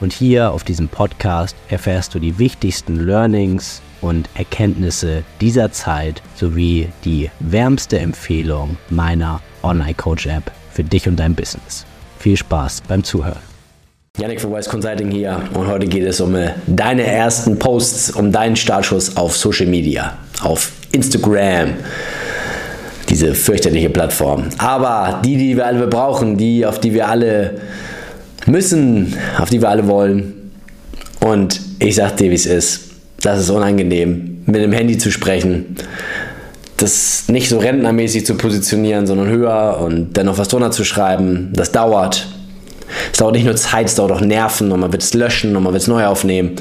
Und hier auf diesem Podcast erfährst du die wichtigsten Learnings und Erkenntnisse dieser Zeit sowie die wärmste Empfehlung meiner Online Coach App für dich und dein Business. Viel Spaß beim Zuhören. Yannick von Wise Consulting hier und heute geht es um äh, deine ersten Posts, um deinen Startschuss auf Social Media, auf Instagram, diese fürchterliche Plattform. Aber die, die wir alle brauchen, die, auf die wir alle müssen, auf die wir alle wollen. Und ich sag dir, wie es ist. Das ist unangenehm, mit dem Handy zu sprechen das nicht so rentnermäßig zu positionieren, sondern höher und dann noch was drunter zu schreiben, das dauert. Es dauert nicht nur Zeit, es dauert auch Nerven und man wird es löschen und man wird es neu aufnehmen.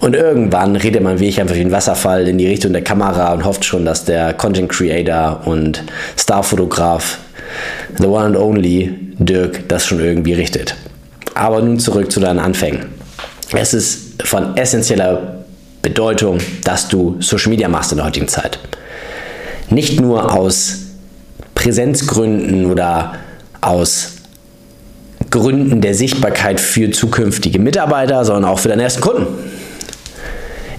Und irgendwann redet man wirklich einfach wie ein Wasserfall in die Richtung der Kamera und hofft schon, dass der Content Creator und Starfotograf, the one and only Dirk, das schon irgendwie richtet. Aber nun zurück zu deinen Anfängen. Es ist von essentieller Bedeutung, dass du Social Media machst in der heutigen Zeit nicht nur aus Präsenzgründen oder aus Gründen der Sichtbarkeit für zukünftige Mitarbeiter, sondern auch für deine ersten Kunden.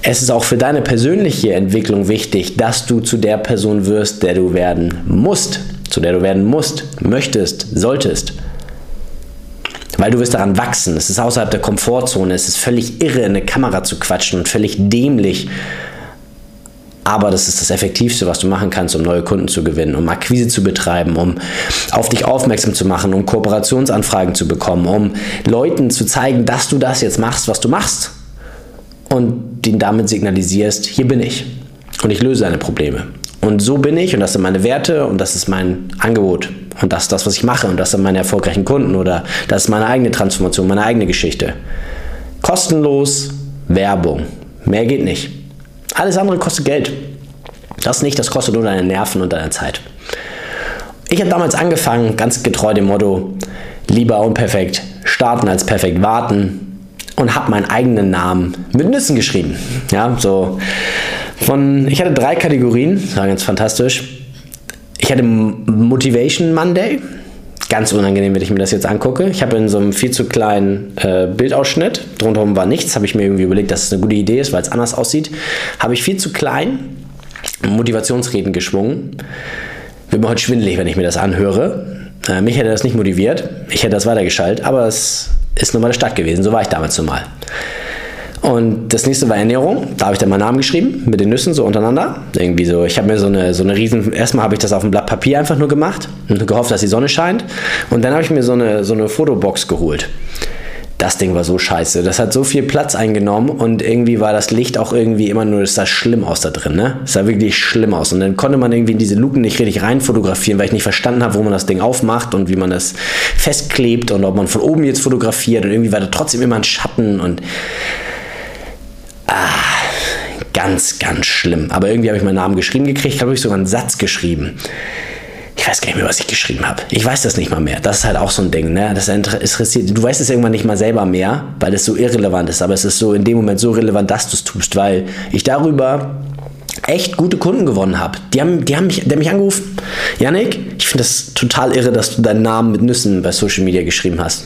Es ist auch für deine persönliche Entwicklung wichtig, dass du zu der Person wirst, der du werden musst, zu der du werden musst, möchtest, solltest. Weil du wirst daran wachsen. Es ist außerhalb der Komfortzone. Es ist völlig irre, in eine Kamera zu quatschen und völlig dämlich, aber das ist das Effektivste, was du machen kannst, um neue Kunden zu gewinnen, um Akquise zu betreiben, um auf dich aufmerksam zu machen, um Kooperationsanfragen zu bekommen, um Leuten zu zeigen, dass du das jetzt machst, was du machst. Und ihnen damit signalisierst, hier bin ich. Und ich löse deine Probleme. Und so bin ich und das sind meine Werte und das ist mein Angebot. Und das ist das, was ich mache und das sind meine erfolgreichen Kunden oder das ist meine eigene Transformation, meine eigene Geschichte. Kostenlos Werbung. Mehr geht nicht. Alles andere kostet Geld. Das nicht, das kostet nur deine Nerven und deine Zeit. Ich habe damals angefangen, ganz getreu dem Motto, lieber unperfekt starten als perfekt warten und habe meinen eigenen Namen mit Nüssen geschrieben. Ja, so von, ich hatte drei Kategorien, das war ganz fantastisch. Ich hatte Motivation Monday, ganz unangenehm, wenn ich mir das jetzt angucke. Ich habe in so einem viel zu kleinen äh, Bildausschnitt, drumherum war nichts, habe ich mir irgendwie überlegt, dass es eine gute Idee ist, weil es anders aussieht, habe ich viel zu klein Motivationsreden geschwungen. Wird mir heute schwindelig, wenn ich mir das anhöre. Äh, mich hätte das nicht motiviert, ich hätte das weitergeschaltet, aber es ist mal der Stadt gewesen, so war ich damals nun mal. Und das nächste war Ernährung. Da habe ich dann meinen Namen geschrieben, mit den Nüssen so untereinander. Irgendwie so, ich habe mir so eine, so eine riesen, erstmal habe ich das auf ein Blatt Papier einfach nur gemacht und gehofft, dass die Sonne scheint. Und dann habe ich mir so eine, so eine Fotobox geholt. Das Ding war so scheiße. Das hat so viel Platz eingenommen und irgendwie war das Licht auch irgendwie immer nur, es sah schlimm aus da drin, ne? Es sah wirklich schlimm aus. Und dann konnte man irgendwie in diese Luken nicht richtig rein fotografieren, weil ich nicht verstanden habe, wo man das Ding aufmacht und wie man das festklebt und ob man von oben jetzt fotografiert und irgendwie war da trotzdem immer ein Schatten und Ah, ganz, ganz schlimm. Aber irgendwie habe ich meinen Namen geschrieben gekriegt, habe ich sogar einen Satz geschrieben. Ich weiß gar nicht mehr, was ich geschrieben habe. Ich weiß das nicht mal mehr. Das ist halt auch so ein Ding, ne? Das interessiert. Du weißt es irgendwann nicht mal selber mehr, weil es so irrelevant ist. Aber es ist so in dem Moment so relevant, dass du es tust, weil ich darüber echt gute Kunden gewonnen habe. Die haben, die haben mich, der mich angerufen. Yannick, ich finde das total irre, dass du deinen Namen mit Nüssen bei Social Media geschrieben hast.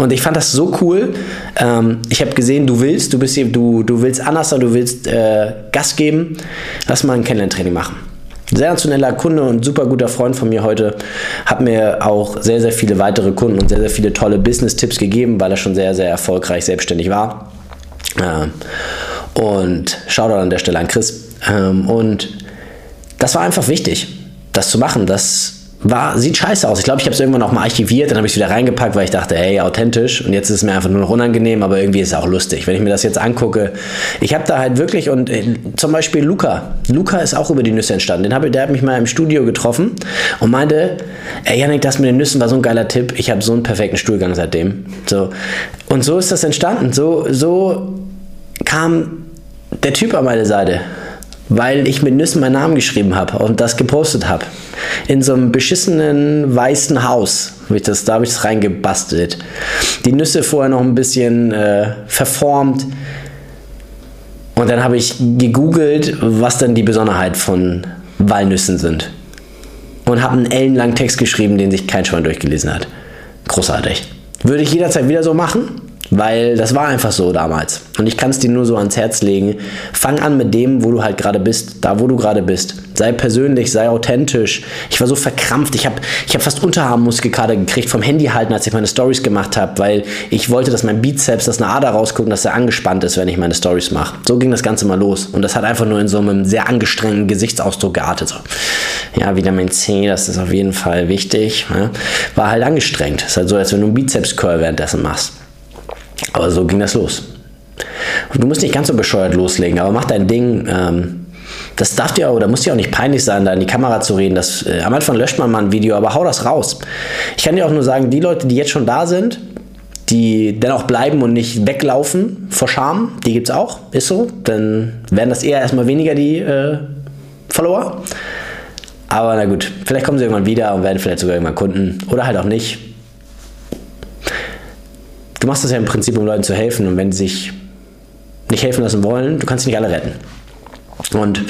Und ich fand das so cool. Ähm, ich habe gesehen, du willst, du bist hier, du, du willst anders du willst äh, Gas geben. Lass mal ein Kennenlerntraining machen. Sehr nationaler Kunde und super guter Freund von mir heute hat mir auch sehr, sehr viele weitere Kunden und sehr, sehr viele tolle Business-Tipps gegeben, weil er schon sehr, sehr erfolgreich selbstständig war. Ähm, und Shoutout an der Stelle an Chris. Ähm, und das war einfach wichtig, das zu machen. Das war, sieht scheiße aus. Ich glaube, ich habe es irgendwann auch mal archiviert, dann habe ich es wieder reingepackt, weil ich dachte, hey, authentisch. Und jetzt ist es mir einfach nur noch unangenehm, aber irgendwie ist es auch lustig. Wenn ich mir das jetzt angucke, ich habe da halt wirklich, und äh, zum Beispiel Luca. Luca ist auch über die Nüsse entstanden. Den hab, der hat mich mal im Studio getroffen und meinte, ey, Janik, das mit den Nüssen war so ein geiler Tipp. Ich habe so einen perfekten Stuhlgang seitdem. So. Und so ist das entstanden. So, so kam der Typ an meine Seite. Weil ich mit Nüssen meinen Namen geschrieben habe und das gepostet habe. In so einem beschissenen weißen Haus. Hab ich das, da habe ich es reingebastelt. Die Nüsse vorher noch ein bisschen äh, verformt. Und dann habe ich gegoogelt, was denn die Besonderheit von Walnüssen sind. Und habe einen ellenlangen Text geschrieben, den sich kein Schwein durchgelesen hat. Großartig. Würde ich jederzeit wieder so machen? Weil das war einfach so damals. Und ich kann es dir nur so ans Herz legen. Fang an mit dem, wo du halt gerade bist, da wo du gerade bist. Sei persönlich, sei authentisch. Ich war so verkrampft. Ich habe ich hab fast Unterarmmuskelkater gekriegt vom Handy halten, als ich meine Stories gemacht habe, weil ich wollte, dass mein Bizeps, dass eine Ader rausguckt, dass er angespannt ist, wenn ich meine Stories mache. So ging das Ganze mal los. Und das hat einfach nur in so einem sehr angestrengten Gesichtsausdruck geartet. So. Ja, Vitamin C, das ist auf jeden Fall wichtig. Ja. War halt angestrengt. Ist halt so, als wenn du einen Bizeps-Curl währenddessen machst. Aber so ging das los. Du musst nicht ganz so bescheuert loslegen, aber mach dein Ding. Ähm, das darf dir oder muss dir auch nicht peinlich sein, da in die Kamera zu reden. Das, äh, am Anfang löscht man mal ein Video, aber hau das raus. Ich kann dir auch nur sagen, die Leute, die jetzt schon da sind, die dennoch bleiben und nicht weglaufen vor Scham, die gibt es auch, ist so. Dann werden das eher erstmal weniger die äh, Follower. Aber na gut, vielleicht kommen sie irgendwann wieder und werden vielleicht sogar irgendwann Kunden oder halt auch nicht du machst das ja im Prinzip, um Leuten zu helfen. Und wenn sie sich nicht helfen lassen wollen, du kannst nicht alle retten. Und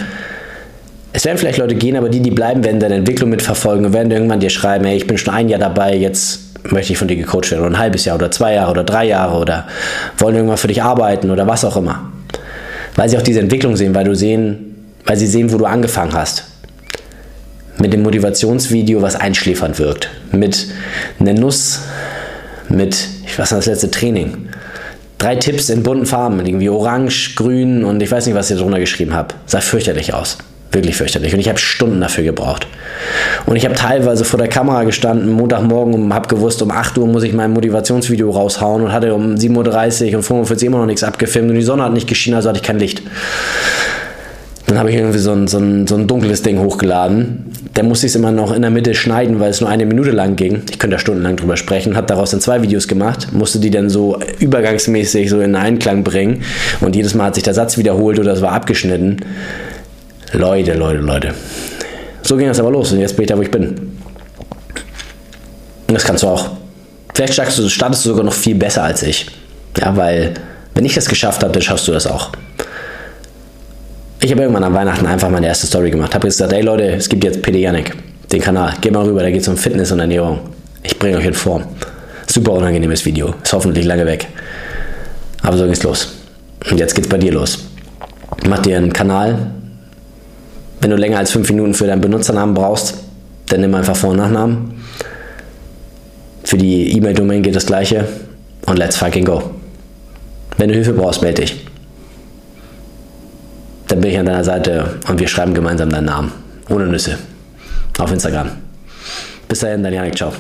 es werden vielleicht Leute gehen, aber die, die bleiben, werden deine Entwicklung mitverfolgen und werden irgendwann dir schreiben, hey, ich bin schon ein Jahr dabei, jetzt möchte ich von dir gecoacht werden oder ein halbes Jahr oder zwei Jahre oder drei Jahre oder wollen irgendwann für dich arbeiten oder was auch immer. Weil sie auch diese Entwicklung sehen, weil du sehen, weil sie sehen, wo du angefangen hast. Mit dem Motivationsvideo, was einschläfernd wirkt. Mit einer Nuss, mit ich weiß nicht, das letzte Training. Drei Tipps in bunten Farben, irgendwie orange, grün und ich weiß nicht, was ich drunter geschrieben habe. Sah fürchterlich aus. Wirklich fürchterlich. Und ich habe Stunden dafür gebraucht. Und ich habe teilweise vor der Kamera gestanden, Montagmorgen und habe gewusst, um 8 Uhr muss ich mein Motivationsvideo raushauen und hatte um 7.30 Uhr und 45 immer noch nichts abgefilmt und die Sonne hat nicht geschienen, also hatte ich kein Licht. Dann habe ich irgendwie so ein, so, ein, so ein dunkles Ding hochgeladen. Da musste ich es immer noch in der Mitte schneiden, weil es nur eine Minute lang ging. Ich könnte da stundenlang drüber sprechen. Habe daraus dann zwei Videos gemacht, musste die dann so übergangsmäßig so in Einklang bringen. Und jedes Mal hat sich der Satz wiederholt oder es war abgeschnitten. Leute, Leute, Leute. So ging das aber los und jetzt bin ich da, wo ich bin. Und das kannst du auch. Vielleicht startest du, startest du sogar noch viel besser als ich. Ja, weil wenn ich das geschafft habe, dann schaffst du das auch. Ich habe irgendwann an Weihnachten einfach meine erste Story gemacht. Habe gesagt, ey Leute, es gibt jetzt PD Yannick, den Kanal. Geht mal rüber, da geht es um Fitness und Ernährung. Ich bringe euch in Form. Super unangenehmes Video. Ist hoffentlich lange weg. Aber so ging's los. Und jetzt geht's bei dir los. Mach dir einen Kanal. Wenn du länger als fünf Minuten für deinen Benutzernamen brauchst, dann nimm einfach Vor- und Nachnamen. Für die E-Mail-Domain geht das gleiche. Und let's fucking go. Wenn du Hilfe brauchst, melde dich dann bin ich an deiner Seite und wir schreiben gemeinsam deinen Namen. Ohne Nüsse. Auf Instagram. Bis dahin, dein Janik, ciao.